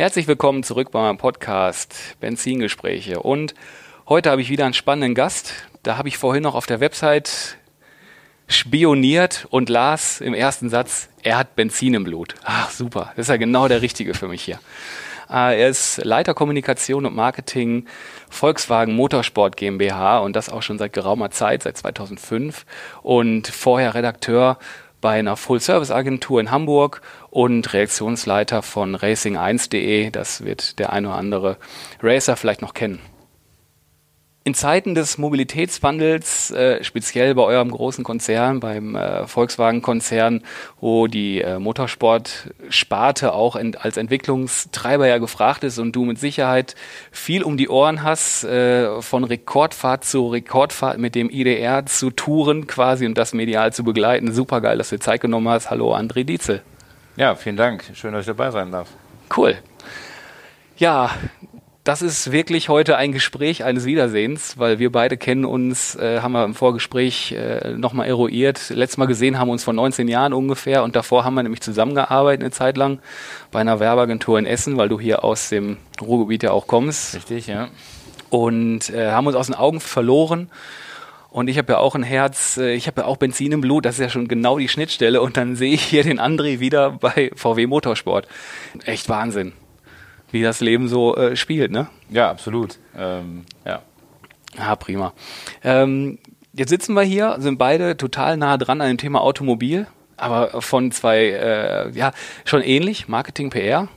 Herzlich willkommen zurück bei meinem Podcast Benzingespräche. Und heute habe ich wieder einen spannenden Gast. Da habe ich vorhin noch auf der Website spioniert und las im ersten Satz, er hat Benzin im Blut. Ach, super. Das ist ja genau der Richtige für mich hier. Äh, er ist Leiter Kommunikation und Marketing Volkswagen Motorsport GmbH und das auch schon seit geraumer Zeit, seit 2005 und vorher Redakteur bei einer Full-Service-Agentur in Hamburg und Reaktionsleiter von Racing1.de. Das wird der ein oder andere Racer vielleicht noch kennen. In Zeiten des Mobilitätswandels, äh, speziell bei eurem großen Konzern, beim äh, Volkswagen-Konzern, wo die äh, Motorsport-Sparte auch ent als Entwicklungstreiber ja gefragt ist und du mit Sicherheit viel um die Ohren hast, äh, von Rekordfahrt zu Rekordfahrt mit dem IDR zu Touren quasi und das medial zu begleiten. Super geil, dass du Zeit genommen hast. Hallo, André Dietzel. Ja, vielen Dank. Schön, dass ich dabei sein darf. Cool. Ja, das ist wirklich heute ein Gespräch eines Wiedersehens, weil wir beide kennen uns, äh, haben wir im Vorgespräch äh, nochmal eruiert. Letztes Mal gesehen haben wir uns vor 19 Jahren ungefähr und davor haben wir nämlich zusammengearbeitet eine Zeit lang bei einer Werbeagentur in Essen, weil du hier aus dem Ruhrgebiet ja auch kommst. Richtig, ja. Und äh, haben uns aus den Augen verloren. Und ich habe ja auch ein Herz, äh, ich habe ja auch Benzin im Blut, das ist ja schon genau die Schnittstelle. Und dann sehe ich hier den André wieder bei VW Motorsport. Echt Wahnsinn wie das Leben so äh, spielt, ne? Ja, absolut. Ähm, ja. Ah, prima. Ähm, jetzt sitzen wir hier, sind beide total nah dran an dem Thema Automobil, aber von zwei, äh, ja, schon ähnlich, Marketing, PR,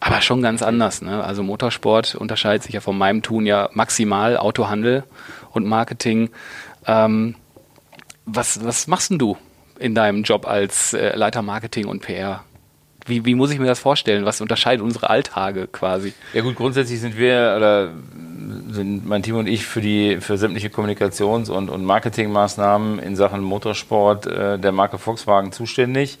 aber schon ganz anders. Ne? Also Motorsport unterscheidet sich ja von meinem Tun ja maximal, Autohandel und Marketing. Ähm, was, was machst denn du in deinem Job als äh, Leiter Marketing und PR? Wie, wie muss ich mir das vorstellen? Was unterscheidet unsere Alltage quasi? Ja gut, grundsätzlich sind wir oder sind mein Team und ich für die für sämtliche Kommunikations- und, und Marketingmaßnahmen in Sachen Motorsport äh, der Marke Volkswagen zuständig.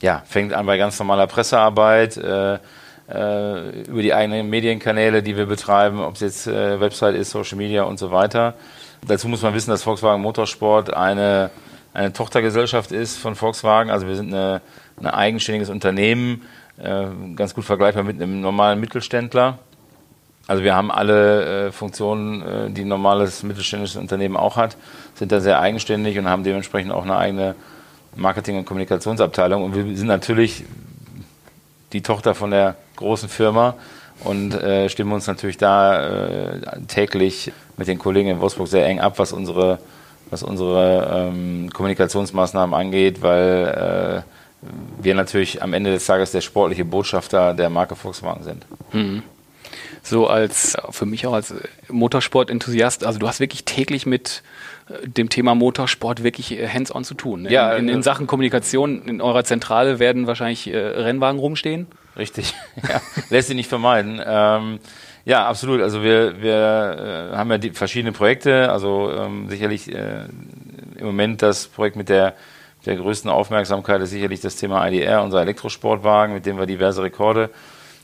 Ja, fängt an bei ganz normaler Pressearbeit, äh, äh, über die eigenen Medienkanäle, die wir betreiben, ob es jetzt äh, Website ist, Social Media und so weiter. Dazu muss man wissen, dass Volkswagen Motorsport eine, eine Tochtergesellschaft ist von Volkswagen. Also wir sind eine ein eigenständiges Unternehmen, äh, ganz gut vergleichbar mit einem normalen Mittelständler. Also wir haben alle äh, Funktionen, äh, die ein normales mittelständisches Unternehmen auch hat, sind da sehr eigenständig und haben dementsprechend auch eine eigene Marketing- und Kommunikationsabteilung. Und wir sind natürlich die Tochter von der großen Firma und stimmen uns natürlich da täglich mit den Kollegen in Wolfsburg sehr eng ab, was unsere, was unsere ähm, Kommunikationsmaßnahmen angeht, weil wir natürlich am Ende des Tages der sportliche Botschafter der Marke Volkswagen sind. Mhm. So als, für mich auch als Motorsport-Enthusiast, also du hast wirklich täglich mit äh, dem Thema Motorsport wirklich äh, hands-on zu tun. Ne? Ja, in, in, äh, Sachen Kommunikation in eurer Zentrale werden wahrscheinlich äh, Rennwagen rumstehen. Richtig, ja, lässt sich nicht vermeiden. Ähm, ja, absolut. Also wir, wir äh, haben ja die verschiedene Projekte. Also ähm, sicherlich äh, im Moment das Projekt mit der der größten Aufmerksamkeit ist sicherlich das Thema IDR, unser Elektrosportwagen, mit dem wir diverse Rekorde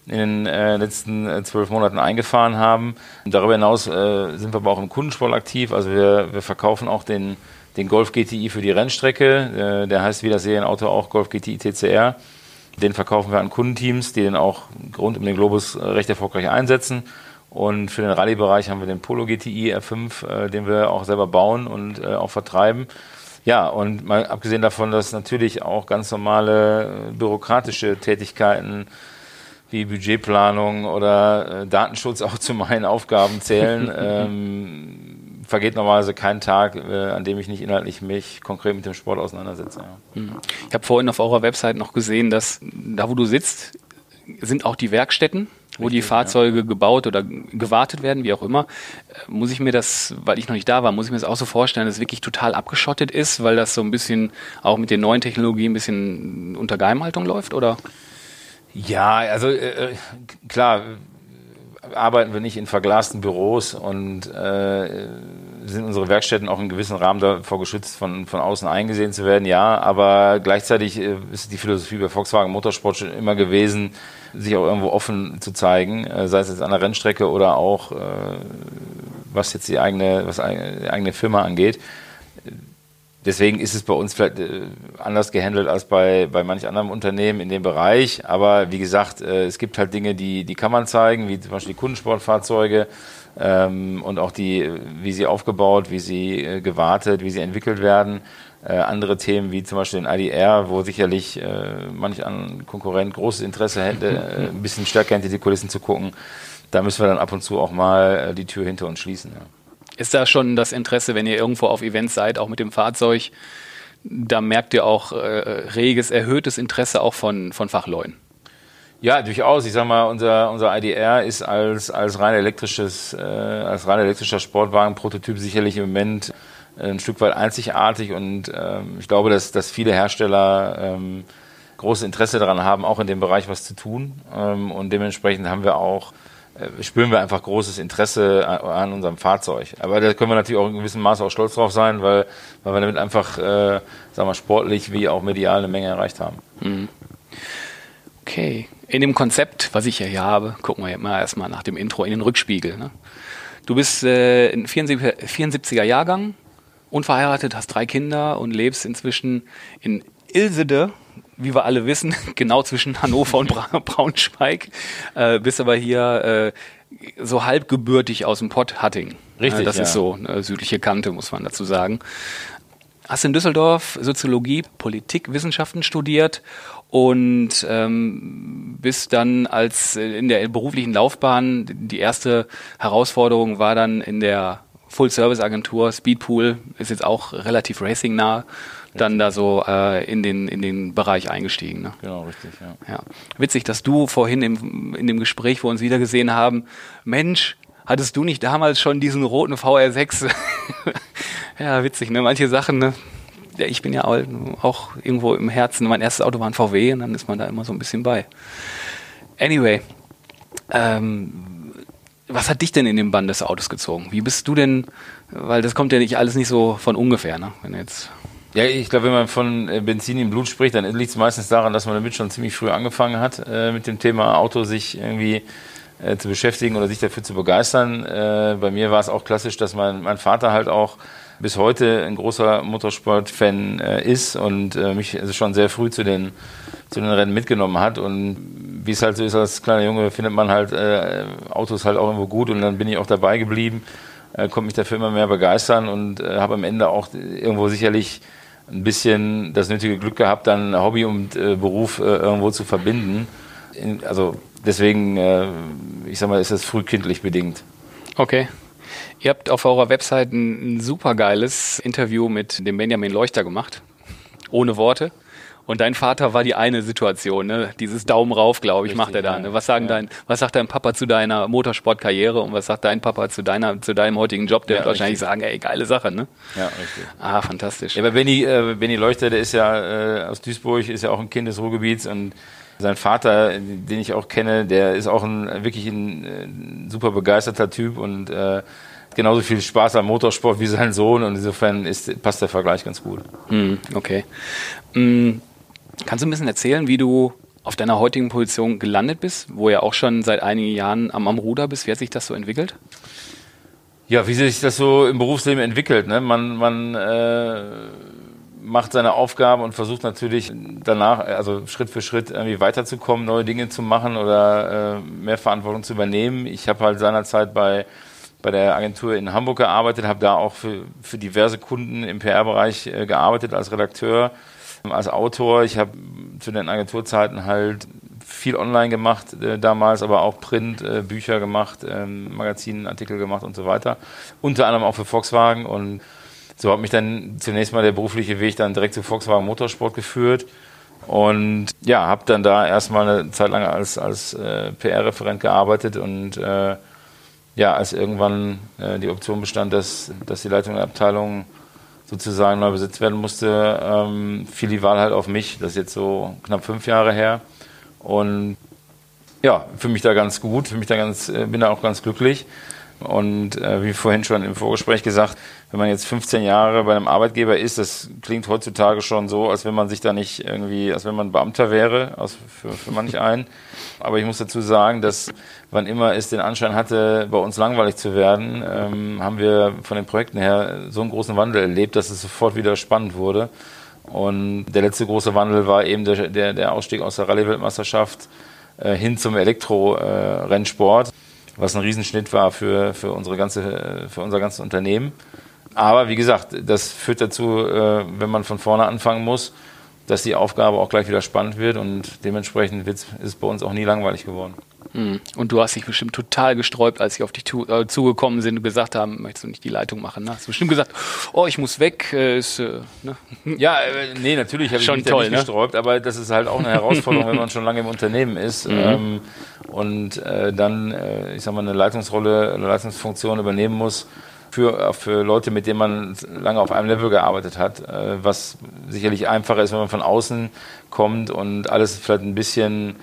in den äh, letzten äh, zwölf Monaten eingefahren haben. Und darüber hinaus äh, sind wir aber auch im Kundensport aktiv. Also wir, wir verkaufen auch den, den Golf GTI für die Rennstrecke. Äh, der heißt wie das Serienauto auch Golf GTI TCR. Den verkaufen wir an Kundenteams, die den auch rund um den Globus äh, recht erfolgreich einsetzen. Und für den Rallye-Bereich haben wir den Polo GTI R5, äh, den wir auch selber bauen und auch vertreiben. Ja, und mal abgesehen davon, dass natürlich auch ganz normale äh, bürokratische Tätigkeiten wie Budgetplanung oder äh, Datenschutz auch zu meinen Aufgaben zählen, ähm, vergeht normalerweise kein Tag, äh, an dem ich nicht inhaltlich mich konkret mit dem Sport auseinandersetze. Ja. Mhm. Ich habe vorhin auf eurer Website noch gesehen, dass da, wo du sitzt, sind auch die Werkstätten wo Richtig, die Fahrzeuge ja. gebaut oder gewartet werden, wie auch immer, äh, muss ich mir das, weil ich noch nicht da war, muss ich mir das auch so vorstellen, dass es wirklich total abgeschottet ist, weil das so ein bisschen auch mit den neuen Technologien ein bisschen unter Geheimhaltung läuft, oder? Ja, also äh, klar, arbeiten wir nicht in verglasten Büros und äh, sind unsere Werkstätten auch in gewissem Rahmen davor geschützt, von, von außen eingesehen zu werden, ja, aber gleichzeitig äh, ist die Philosophie bei Volkswagen Motorsport schon immer gewesen, sich auch irgendwo offen zu zeigen, äh, sei es jetzt an der Rennstrecke oder auch äh, was jetzt die eigene, was die eigene Firma angeht. Deswegen ist es bei uns vielleicht äh, anders gehandelt als bei, bei manch anderem Unternehmen in dem Bereich. Aber wie gesagt, äh, es gibt halt Dinge, die, die kann man zeigen, wie zum Beispiel die Kundensportfahrzeuge ähm, und auch die, wie sie aufgebaut, wie sie äh, gewartet, wie sie entwickelt werden. Andere Themen wie zum Beispiel den IDR, wo sicherlich manch ein Konkurrent großes Interesse hätte, ein bisschen stärker hinter die Kulissen zu gucken. Da müssen wir dann ab und zu auch mal die Tür hinter uns schließen. Ja. Ist da schon das Interesse, wenn ihr irgendwo auf Events seid, auch mit dem Fahrzeug, da merkt ihr auch äh, reges, erhöhtes Interesse auch von, von Fachleuten? Ja, durchaus. Ich sag mal, unser, unser IDR ist als, als rein elektrisches, äh, als rein elektrischer Sportwagen-Prototyp sicherlich im Moment ein Stück weit einzigartig und ähm, ich glaube, dass, dass viele Hersteller ähm, großes Interesse daran haben, auch in dem Bereich was zu tun. Ähm, und dementsprechend haben wir auch äh, spüren wir einfach großes Interesse an, unserem Fahrzeug. Aber da können wir natürlich auch in gewissem Maße auch stolz drauf sein, weil, weil wir damit einfach, äh, sagen wir, sportlich wie auch medial eine Menge erreicht haben. Mhm. Okay. In dem Konzept, was ich hier habe, gucken wir mal erstmal nach dem Intro in den Rückspiegel. Ne? Du bist äh, ein 74er Jahrgang, unverheiratet, hast drei Kinder und lebst inzwischen in Ilsede wie wir alle wissen, genau zwischen Hannover und Bra Braunschweig, äh, bist aber hier äh, so halbgebürtig aus dem Pott Hatting. Richtig. Äh, das ja. ist so eine südliche Kante, muss man dazu sagen. Hast in Düsseldorf Soziologie, Politikwissenschaften studiert und ähm, bist dann als äh, in der beruflichen Laufbahn die erste Herausforderung war dann in der Full-Service-Agentur Speedpool, ist jetzt auch relativ racing-nah dann da so äh, in, den, in den Bereich eingestiegen. Ne? Genau, richtig, ja. ja. Witzig, dass du vorhin im, in dem Gespräch, wo wir uns wiedergesehen haben, Mensch, hattest du nicht damals schon diesen roten VR6? ja, witzig, ne? Manche Sachen, ne? Ja, ich bin ja auch irgendwo im Herzen, mein erstes Auto war ein VW und dann ist man da immer so ein bisschen bei. Anyway, ähm, was hat dich denn in den Bann des Autos gezogen? Wie bist du denn, weil das kommt ja nicht alles nicht so von ungefähr, ne? Wenn jetzt ja, ich glaube, wenn man von äh, Benzin im Blut spricht, dann liegt es meistens daran, dass man damit schon ziemlich früh angefangen hat, äh, mit dem Thema Auto sich irgendwie äh, zu beschäftigen oder sich dafür zu begeistern. Äh, bei mir war es auch klassisch, dass mein, mein Vater halt auch bis heute ein großer Motorsport-Fan äh, ist und äh, mich also schon sehr früh zu den, zu den Rennen mitgenommen hat. Und wie es halt so ist, als kleiner Junge findet man halt Autos halt auch irgendwo gut und dann bin ich auch dabei geblieben, konnte mich dafür immer mehr begeistern und habe am Ende auch irgendwo sicherlich ein bisschen das nötige Glück gehabt, dann Hobby und äh, Beruf äh, irgendwo zu verbinden. In, also deswegen, äh, ich sag mal, ist das frühkindlich bedingt. Okay. Ihr habt auf eurer Website ein, ein super geiles Interview mit dem Benjamin Leuchter gemacht. Ohne Worte. Und dein Vater war die eine Situation, ne? Dieses Daumen rauf, glaube ich, Richtig, macht er da. Ne? Was sagen ja. dein, was sagt dein Papa zu deiner Motorsportkarriere und was sagt dein Papa zu deiner, zu deinem heutigen Job? Der ja, wird wahrscheinlich sagen, ey, geile Sache, ne? Ja, richtig. Ah, fantastisch. Ja, aber Benny, äh, Benny Leuchter, der ist ja äh, aus Duisburg, ist ja auch ein Kind des Ruhrgebiets und sein Vater, den ich auch kenne, der ist auch ein wirklich ein, ein äh, super begeisterter Typ und äh, genauso viel Spaß am Motorsport wie sein Sohn und insofern ist, passt der Vergleich ganz gut. Mm, okay. Mm, Kannst du ein bisschen erzählen, wie du auf deiner heutigen Position gelandet bist, wo ja auch schon seit einigen Jahren am, am Ruder bist? Wie hat sich das so entwickelt? Ja, wie sich das so im Berufsleben entwickelt. Ne? Man, man äh, macht seine Aufgaben und versucht natürlich danach, also Schritt für Schritt irgendwie weiterzukommen, neue Dinge zu machen oder äh, mehr Verantwortung zu übernehmen. Ich habe halt seinerzeit bei, bei der Agentur in Hamburg gearbeitet, habe da auch für, für diverse Kunden im PR-Bereich äh, gearbeitet als Redakteur als Autor. Ich habe zu den Agenturzeiten halt viel online gemacht äh, damals, aber auch Print, äh, Bücher gemacht, ähm, Magazinartikel gemacht und so weiter. Unter anderem auch für Volkswagen und so hat mich dann zunächst mal der berufliche Weg dann direkt zu Volkswagen Motorsport geführt und ja, habe dann da erstmal eine Zeit lang als, als äh, PR-Referent gearbeitet und äh, ja, als irgendwann äh, die Option bestand, dass, dass die Leitung der Abteilung sozusagen neu besetzt werden musste, ähm, fiel die Wahl halt auf mich. Das ist jetzt so knapp fünf Jahre her. Und ja, für mich da ganz gut, für mich da ganz, äh, bin da auch ganz glücklich. Und äh, wie vorhin schon im Vorgespräch gesagt, wenn man jetzt 15 Jahre bei einem Arbeitgeber ist, das klingt heutzutage schon so, als wenn man sich da nicht irgendwie, als wenn man Beamter wäre, aus, für, für manch einen. Aber ich muss dazu sagen, dass wann immer es den Anschein hatte, bei uns langweilig zu werden, ähm, haben wir von den Projekten her so einen großen Wandel erlebt, dass es sofort wieder spannend wurde. Und der letzte große Wandel war eben der, der, der Ausstieg aus der Rallye-Weltmeisterschaft äh, hin zum Elektro-Rennsport. Äh, was ein Riesenschnitt war für, für, unsere ganze, für unser ganzes Unternehmen. Aber wie gesagt, das führt dazu, äh, wenn man von vorne anfangen muss, dass die Aufgabe auch gleich wieder spannend wird und dementsprechend ist es bei uns auch nie langweilig geworden. Hm. Und du hast dich bestimmt total gesträubt, als sie auf dich äh, zugekommen sind und gesagt haben, möchtest du nicht die Leitung machen? Ne? Hast du bestimmt gesagt, oh, ich muss weg. Äh, ist, äh, ne? Ja, äh, nee, natürlich habe ich mich toll, nicht ne? gesträubt, aber das ist halt auch eine Herausforderung, wenn man schon lange im Unternehmen ist mhm. ähm, und äh, dann, äh, ich sag mal, eine Leitungsrolle, eine Leitungsfunktion übernehmen muss für, für Leute, mit denen man lange auf einem Level gearbeitet hat, was sicherlich einfacher ist, wenn man von außen kommt und alles vielleicht ein bisschen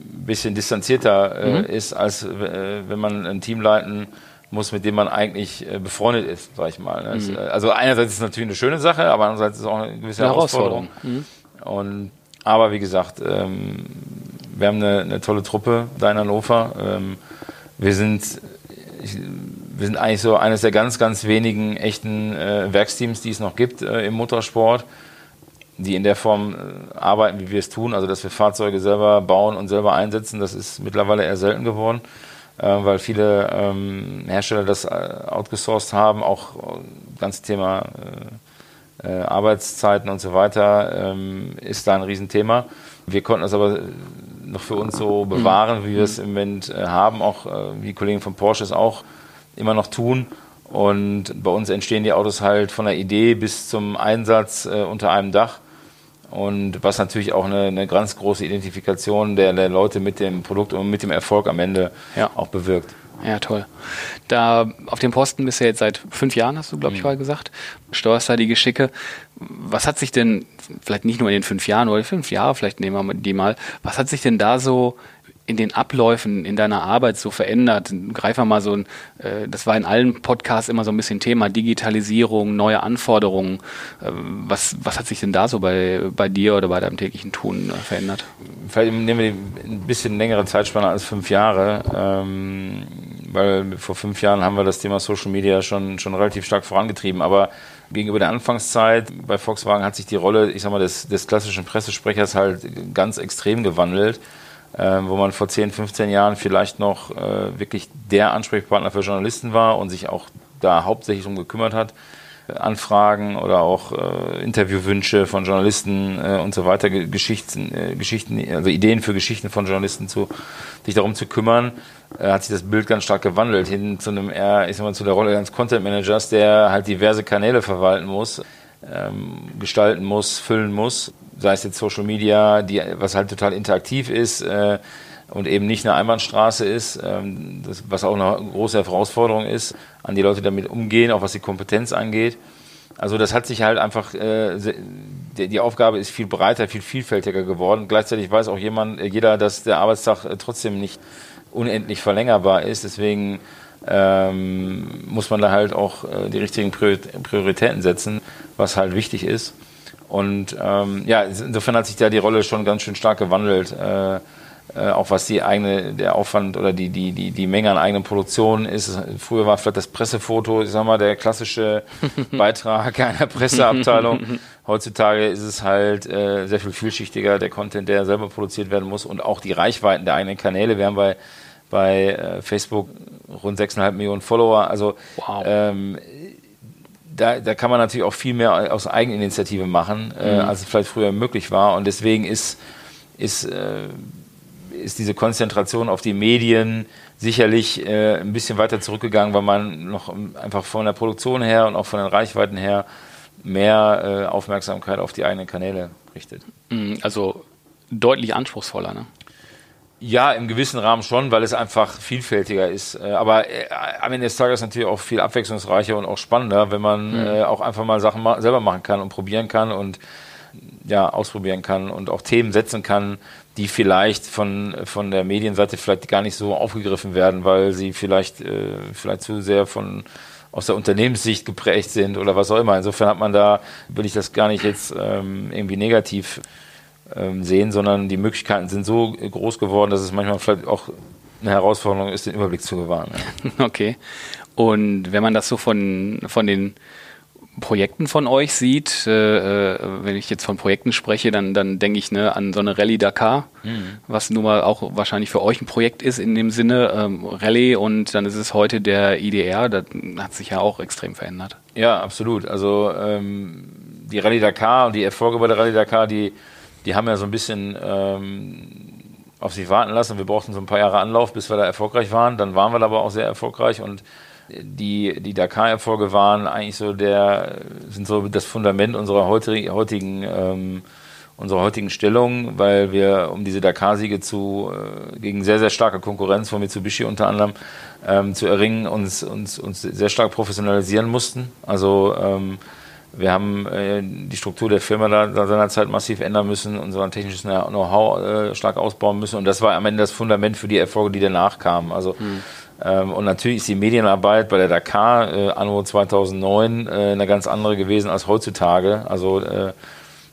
bisschen distanzierter äh, mhm. ist, als äh, wenn man ein Team leiten muss, mit dem man eigentlich äh, befreundet ist, sag ich mal. Ne? Mhm. Also einerseits ist es natürlich eine schöne Sache, aber andererseits ist es auch eine gewisse eine Herausforderung. Herausforderung. Mhm. Und, aber wie gesagt, ähm, wir haben eine, eine, tolle Truppe da in Hannover. Ähm, wir sind ich, wir sind eigentlich so eines der ganz, ganz wenigen echten äh, Werksteams, die es noch gibt äh, im Motorsport die in der Form äh, arbeiten, wie wir es tun, also dass wir Fahrzeuge selber bauen und selber einsetzen, das ist mittlerweile eher selten geworden, äh, weil viele ähm, Hersteller das äh, outgesourced haben, auch das Thema äh, äh, Arbeitszeiten und so weiter ähm, ist da ein Riesenthema. Wir konnten das aber noch für uns so bewahren, wie wir es im Moment haben, auch wie die Kollegen von Porsche es auch immer noch tun. Und bei uns entstehen die Autos halt von der Idee bis zum Einsatz unter einem Dach. Und was natürlich auch eine, eine ganz große Identifikation der, der, Leute mit dem Produkt und mit dem Erfolg am Ende ja. auch bewirkt. Ja, toll. Da auf dem Posten bist du jetzt seit fünf Jahren, hast du, glaube ich, mhm. mal gesagt. Steuerst da die Geschicke. Was hat sich denn, vielleicht nicht nur in den fünf Jahren oder fünf Jahre, vielleicht nehmen wir die mal, was hat sich denn da so in den Abläufen in deiner Arbeit so verändert? Greif mal so ein, äh, das war in allen Podcasts immer so ein bisschen Thema, Digitalisierung, neue Anforderungen. Äh, was, was hat sich denn da so bei, bei dir oder bei deinem täglichen Tun äh, verändert? Vielleicht nehmen wir ein bisschen längere Zeitspanne als fünf Jahre, ähm, weil vor fünf Jahren haben wir das Thema Social Media schon, schon relativ stark vorangetrieben, aber gegenüber der Anfangszeit bei Volkswagen hat sich die Rolle, ich sag mal, des, des klassischen Pressesprechers halt ganz extrem gewandelt äh, wo man vor 10, 15 Jahren vielleicht noch äh, wirklich der Ansprechpartner für Journalisten war und sich auch da hauptsächlich um gekümmert hat. Anfragen oder auch äh, Interviewwünsche von Journalisten äh, und so weiter, Geschichten, äh, Geschichten, also Ideen für Geschichten von Journalisten zu, sich darum zu kümmern, äh, hat sich das Bild ganz stark gewandelt hin zu einem eher, ich sag mal, zu der Rolle eines Content Managers, der halt diverse Kanäle verwalten muss, ähm, gestalten muss, füllen muss sei es jetzt Social Media, die, was halt total interaktiv ist äh, und eben nicht eine Einbahnstraße ist, ähm, das, was auch eine große Herausforderung ist, an die Leute damit umgehen, auch was die Kompetenz angeht. Also das hat sich halt einfach, äh, die Aufgabe ist viel breiter, viel vielfältiger geworden. Gleichzeitig weiß auch jemand, äh, jeder, dass der Arbeitstag äh, trotzdem nicht unendlich verlängerbar ist. Deswegen ähm, muss man da halt auch äh, die richtigen Prioritäten setzen, was halt wichtig ist. Und ähm, ja, insofern hat sich da die Rolle schon ganz schön stark gewandelt. Äh, äh, auch was die eigene, der Aufwand oder die, die, die, die Menge an eigenen Produktionen ist. Früher war vielleicht das Pressefoto, ich sag mal, der klassische Beitrag einer Presseabteilung. Heutzutage ist es halt äh, sehr viel vielschichtiger, der Content, der selber produziert werden muss und auch die Reichweiten der eigenen Kanäle. Wir haben bei, bei äh, Facebook rund 6,5 Millionen Follower. Also wow. ähm, da, da kann man natürlich auch viel mehr aus Eigeninitiative machen, äh, mhm. als es vielleicht früher möglich war. Und deswegen ist, ist, äh, ist diese Konzentration auf die Medien sicherlich äh, ein bisschen weiter zurückgegangen, weil man noch einfach von der Produktion her und auch von den Reichweiten her mehr äh, Aufmerksamkeit auf die eigenen Kanäle richtet. Mhm, also deutlich anspruchsvoller, ne? Ja, im gewissen Rahmen schon, weil es einfach vielfältiger ist. Äh, aber äh, am Ende des Tages natürlich auch viel abwechslungsreicher und auch spannender, wenn man mhm. äh, auch einfach mal Sachen selber machen kann und probieren kann und ja, ausprobieren kann und auch Themen setzen kann, die vielleicht von, von der Medienseite vielleicht gar nicht so aufgegriffen werden, weil sie vielleicht, äh, vielleicht zu sehr von aus der Unternehmenssicht geprägt sind oder was auch immer. Insofern hat man da, will ich das gar nicht jetzt ähm, irgendwie negativ ähm, sehen, sondern die Möglichkeiten sind so groß geworden, dass es manchmal vielleicht auch eine Herausforderung ist, den Überblick zu gewahren. Ja. Okay. Und wenn man das so von, von den Projekten von euch sieht, äh, äh, wenn ich jetzt von Projekten spreche, dann, dann denke ich ne, an so eine Rallye Dakar, mhm. was nun mal auch wahrscheinlich für euch ein Projekt ist in dem Sinne, ähm, Rallye und dann ist es heute der IDR, das hat sich ja auch extrem verändert. Ja, absolut. Also ähm, die Rallye Dakar und die Erfolge bei der Rallye Dakar, die, die haben ja so ein bisschen ähm, auf sich warten lassen. Wir brauchten so ein paar Jahre Anlauf, bis wir da erfolgreich waren. Dann waren wir aber auch sehr erfolgreich und die, die Dakar-Erfolge waren eigentlich so der, sind so das Fundament unserer heutigen, heutigen ähm, unserer heutigen Stellung, weil wir um diese Dakar-Siege zu äh, gegen sehr, sehr starke Konkurrenz von Mitsubishi unter anderem ähm, zu erringen, uns, uns, uns sehr stark professionalisieren mussten. Also ähm, wir haben äh, die Struktur der Firma da, da seinerzeit massiv ändern müssen, unser technisches Know-how äh, stark ausbauen müssen und das war am Ende das Fundament für die Erfolge, die danach kamen. Also hm ähm, und natürlich ist die Medienarbeit bei der Dakar äh, anno 2009 äh, eine ganz andere gewesen als heutzutage. Also äh,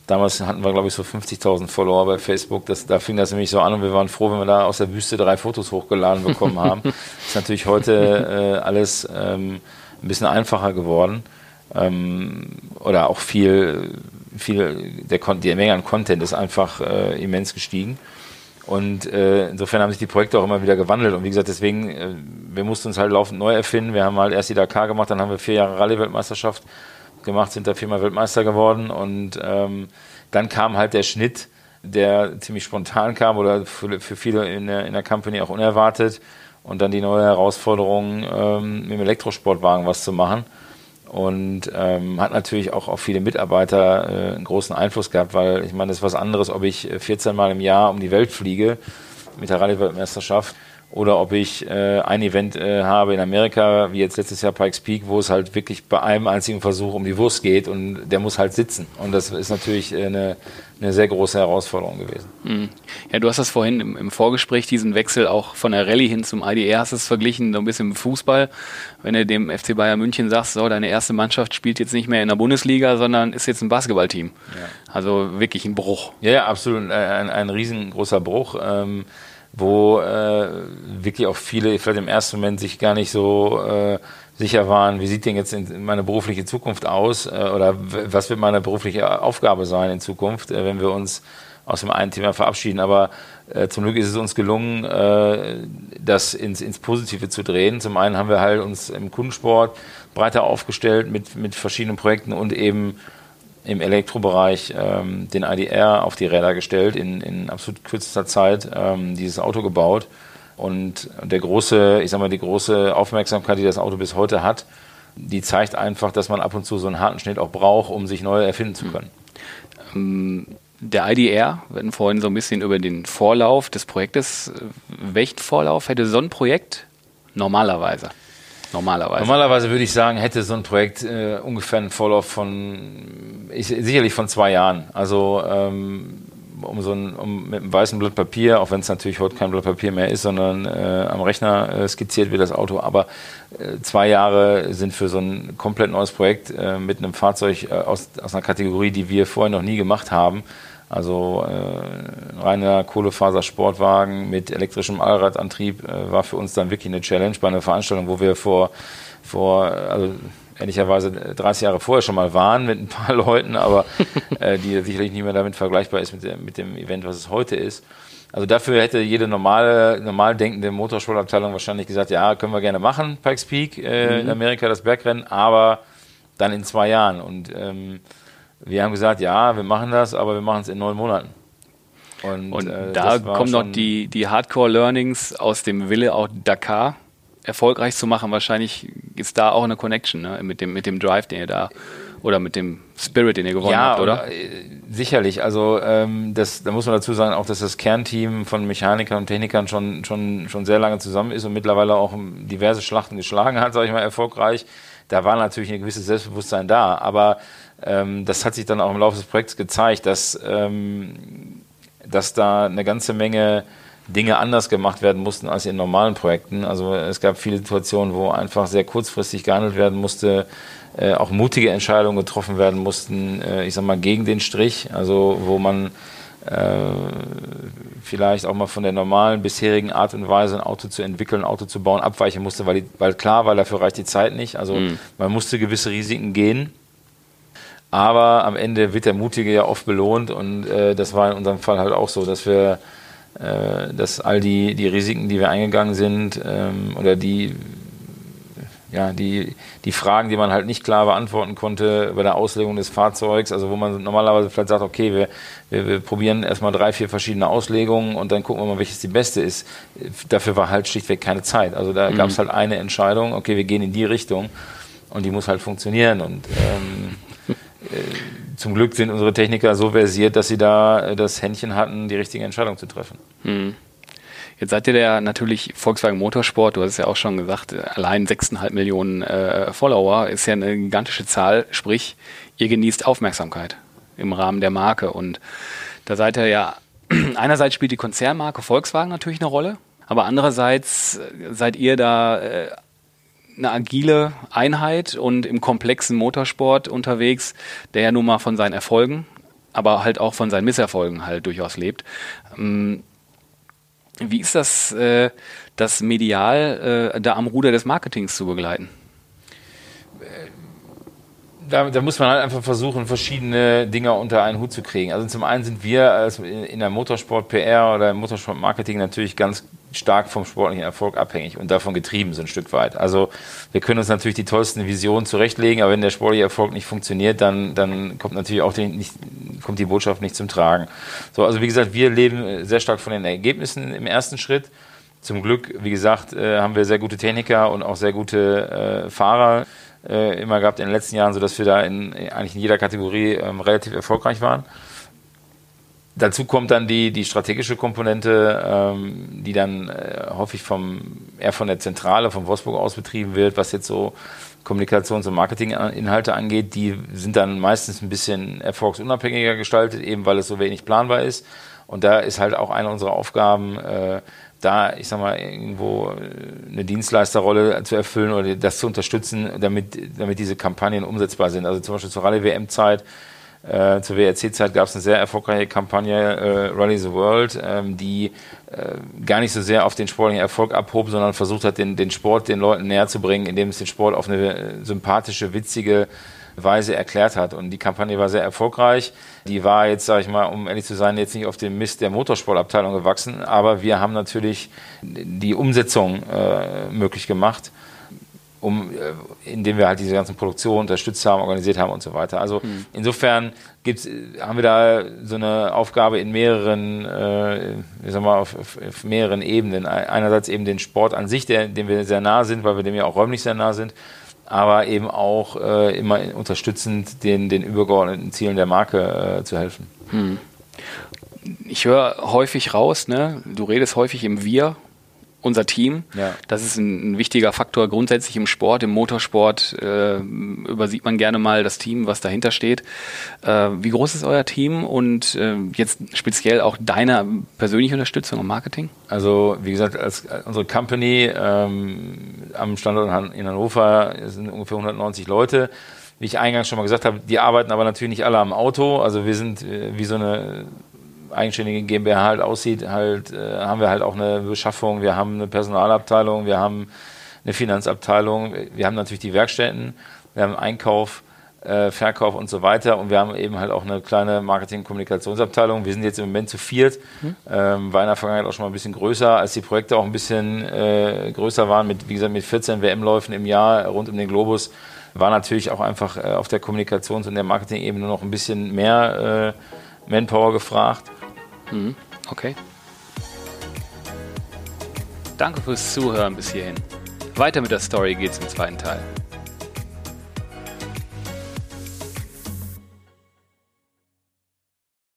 damals hatten wir, glaube ich, so 50.000 Follower bei Facebook. Das, da fing das nämlich so an und wir waren froh, wenn wir da aus der Wüste drei Fotos hochgeladen bekommen haben. ist natürlich heute äh, alles ähm, ein bisschen einfacher geworden. Ähm, oder auch viel, viel der, die Menge an Content ist einfach äh, immens gestiegen. Und äh, insofern haben sich die Projekte auch immer wieder gewandelt. Und wie gesagt, deswegen, äh, wir mussten uns halt laufend neu erfinden. Wir haben halt erst die Dakar gemacht, dann haben wir vier Jahre Rallye-Weltmeisterschaft gemacht, sind da viermal Weltmeister geworden. Und ähm, dann kam halt der Schnitt, der ziemlich spontan kam oder für, für viele in der, in der Company auch unerwartet. Und dann die neue Herausforderung, ähm, mit dem Elektrosportwagen was zu machen und ähm, hat natürlich auch auf viele Mitarbeiter äh, einen großen Einfluss gehabt, weil ich meine, das ist was anderes, ob ich 14 Mal im Jahr um die Welt fliege mit der Rallye-Weltmeisterschaft oder ob ich äh, ein Event äh, habe in Amerika, wie jetzt letztes Jahr Pikes Peak, wo es halt wirklich bei einem einzigen Versuch um die Wurst geht und der muss halt sitzen. Und das ist natürlich äh, eine, eine sehr große Herausforderung gewesen. Mhm. Ja, du hast das vorhin im, im, Vorgespräch, diesen Wechsel auch von der Rallye hin zum IDR, hast es verglichen, so ein bisschen im Fußball. Wenn du dem FC Bayern München sagst, so, deine erste Mannschaft spielt jetzt nicht mehr in der Bundesliga, sondern ist jetzt ein Basketballteam. Ja. Also wirklich ein Bruch. Ja, ja absolut. Ein, ein riesengroßer Bruch. Ähm, wo äh, wirklich auch viele vielleicht im ersten Moment sich gar nicht so äh, sicher waren, wie sieht denn jetzt meine berufliche Zukunft aus äh, oder was wird meine berufliche Aufgabe sein in Zukunft, äh, wenn wir uns aus dem einen Thema verabschieden. Aber äh, zum Glück ist es uns gelungen, äh, das ins, ins Positive zu drehen. Zum einen haben wir halt uns im Kundensport breiter aufgestellt mit, mit verschiedenen Projekten und eben im Elektrobereich ähm, den IDR auf die Räder gestellt, in, in absolut kürzester Zeit ähm, dieses Auto gebaut. Und der große, ich sag mal, die große Aufmerksamkeit, die das Auto bis heute hat, die zeigt einfach, dass man ab und zu so einen harten Schnitt auch braucht, um sich neu erfinden zu können. Ähm, der IDR, wir hatten vorhin so ein bisschen über den Vorlauf des Projektes. Welchen Vorlauf hätte so ein Projekt normalerweise? Normalerweise. Normalerweise würde ich sagen, hätte so ein Projekt äh, ungefähr einen Vorlauf von ich, sicherlich von zwei Jahren. Also ähm, um so ein, um mit einem weißen Blatt Papier, auch wenn es natürlich heute kein Blatt Papier mehr ist, sondern äh, am Rechner äh, skizziert wird das Auto. Aber äh, zwei Jahre sind für so ein komplett neues Projekt äh, mit einem Fahrzeug äh, aus, aus einer Kategorie, die wir vorher noch nie gemacht haben, also äh, reiner Kohlefasersportwagen mit elektrischem Allradantrieb äh, war für uns dann wirklich eine Challenge bei einer Veranstaltung, wo wir vor, vor also ehrlicherweise 30 Jahre vorher schon mal waren mit ein paar Leuten, aber äh, die sicherlich nicht mehr damit vergleichbar ist mit, der, mit dem Event, was es heute ist. Also dafür hätte jede normale, normal denkende Motorsportabteilung wahrscheinlich gesagt, ja, können wir gerne machen, Pikes Peak äh, mhm. in Amerika, das Bergrennen, aber dann in zwei Jahren. Und ähm, wir haben gesagt, ja, wir machen das, aber wir machen es in neun Monaten. Und, und äh, da kommen noch die, die Hardcore-Learnings aus dem Wille, auch Dakar erfolgreich zu machen. Wahrscheinlich ist da auch eine Connection ne? mit, dem, mit dem Drive, den ihr da oder mit dem Spirit, den ihr gewonnen ja, habt, oder? Und, äh, sicherlich. Also ähm, das, da muss man dazu sagen, auch dass das Kernteam von Mechanikern und Technikern schon, schon, schon sehr lange zusammen ist und mittlerweile auch diverse Schlachten geschlagen hat, sage ich mal, erfolgreich da war natürlich ein gewisses Selbstbewusstsein da, aber ähm, das hat sich dann auch im Laufe des Projekts gezeigt, dass, ähm, dass da eine ganze Menge Dinge anders gemacht werden mussten als in normalen Projekten. Also es gab viele Situationen, wo einfach sehr kurzfristig gehandelt werden musste, äh, auch mutige Entscheidungen getroffen werden mussten, äh, ich sag mal, gegen den Strich, also wo man äh, vielleicht auch mal von der normalen bisherigen Art und Weise ein Auto zu entwickeln, ein Auto zu bauen, abweichen musste, weil, die, weil klar, weil dafür reicht die Zeit nicht. Also mhm. man musste gewisse Risiken gehen. Aber am Ende wird der Mutige ja oft belohnt und äh, das war in unserem Fall halt auch so, dass wir, äh, dass all die, die Risiken, die wir eingegangen sind ähm, oder die ja, die, die Fragen, die man halt nicht klar beantworten konnte bei der Auslegung des Fahrzeugs, also wo man normalerweise vielleicht sagt, okay, wir, wir, wir probieren erstmal drei, vier verschiedene Auslegungen und dann gucken wir mal, welches die beste ist. Dafür war halt schlichtweg keine Zeit. Also da mhm. gab es halt eine Entscheidung, okay, wir gehen in die Richtung und die muss halt funktionieren und ähm, äh, zum Glück sind unsere Techniker so versiert, dass sie da das Händchen hatten, die richtige Entscheidung zu treffen. Mhm. Jetzt seid ihr ja natürlich Volkswagen Motorsport, du hast es ja auch schon gesagt, allein 6,5 Millionen äh, Follower ist ja eine gigantische Zahl, sprich, ihr genießt Aufmerksamkeit im Rahmen der Marke. Und da seid ihr ja, einerseits spielt die Konzernmarke Volkswagen natürlich eine Rolle, aber andererseits seid ihr da äh, eine agile Einheit und im komplexen Motorsport unterwegs, der ja nun mal von seinen Erfolgen, aber halt auch von seinen Misserfolgen halt durchaus lebt. Ähm, wie ist das, äh, das medial äh, da am Ruder des Marketings zu begleiten? Da, da, muss man halt einfach versuchen, verschiedene Dinge unter einen Hut zu kriegen. Also zum einen sind wir in der Motorsport-PR oder im Motorsport-Marketing natürlich ganz stark vom sportlichen Erfolg abhängig und davon getrieben so ein Stück weit. Also wir können uns natürlich die tollsten Visionen zurechtlegen, aber wenn der sportliche Erfolg nicht funktioniert, dann, dann kommt natürlich auch die, nicht, kommt die Botschaft nicht zum Tragen. So, also wie gesagt, wir leben sehr stark von den Ergebnissen im ersten Schritt. Zum Glück, wie gesagt, äh, haben wir sehr gute Techniker und auch sehr gute äh, Fahrer äh, immer gehabt in den letzten Jahren, sodass wir da in, eigentlich in jeder Kategorie ähm, relativ erfolgreich waren. Dazu kommt dann die, die strategische Komponente, ähm, die dann äh, häufig vom, eher von der Zentrale, von Wolfsburg aus betrieben wird, was jetzt so Kommunikations- und Marketinginhalte angeht. Die sind dann meistens ein bisschen erfolgsunabhängiger gestaltet, eben weil es so wenig planbar ist. Und da ist halt auch eine unserer Aufgaben, äh, da, ich sag mal, irgendwo äh, eine Dienstleisterrolle zu erfüllen oder das zu unterstützen, damit, damit diese Kampagnen umsetzbar sind. Also zum Beispiel zur Rallye-WM-Zeit äh, zur WRC-Zeit gab es eine sehr erfolgreiche Kampagne äh, Rally the World, ähm, die äh, gar nicht so sehr auf den sportlichen Erfolg abhob, sondern versucht hat, den, den Sport den Leuten näher zu bringen, indem es den Sport auf eine äh, sympathische, witzige Weise erklärt hat. Und die Kampagne war sehr erfolgreich. Die war jetzt, sage ich mal, um ehrlich zu sein, jetzt nicht auf den Mist der Motorsportabteilung gewachsen, aber wir haben natürlich die Umsetzung äh, möglich gemacht um, äh, indem wir halt diese ganzen Produktionen unterstützt haben, organisiert haben und so weiter. Also mhm. insofern gibt's, haben wir da so eine Aufgabe in mehreren, äh, ich sag mal, auf, auf, auf, mehreren Ebenen. Einerseits eben den Sport an sich, der, dem wir sehr nah sind, weil wir dem ja auch räumlich sehr nah sind, aber eben auch äh, immer unterstützend den, den übergeordneten Zielen der Marke äh, zu helfen. Mhm. Ich höre häufig raus, ne? du redest häufig im Wir unser Team. Ja. Das ist ein, ein, wichtiger Faktor grundsätzlich im Sport, im Motorsport äh, übersieht man gerne mal das Team, was dahinter steht. Äh, wie groß ist euer Team und äh, jetzt speziell auch deine persönliche Unterstützung im Marketing? Also wie gesagt, als, unsere Company ähm, am Standort in Hannover sind ungefähr 190 Leute. Wie ich eingangs schon mal gesagt habe, die arbeiten aber natürlich nicht alle am Auto. Also wir sind äh, wie so eine eigenständige GmbH halt aussieht, halt äh, haben wir halt auch eine Beschaffung, wir haben eine Personalabteilung, wir haben eine Finanzabteilung, wir haben natürlich die Werkstätten, wir haben Einkauf, äh, Verkauf und so weiter und wir haben eben halt auch eine kleine Marketing-Kommunikationsabteilung. Wir sind jetzt im Moment zu viert, mhm. ähm, war in der Vergangenheit auch schon mal ein bisschen größer, als die Projekte auch ein bisschen äh, größer waren, mit, wie gesagt, mit 14 WM-Läufen im Jahr rund um den Globus, war natürlich auch einfach äh, auf der Kommunikations- und der Marketing-Ebene noch ein bisschen mehr äh, Manpower gefragt. Mhm. Okay. Danke fürs Zuhören bis hierhin. Weiter mit der Story geht's im zweiten Teil.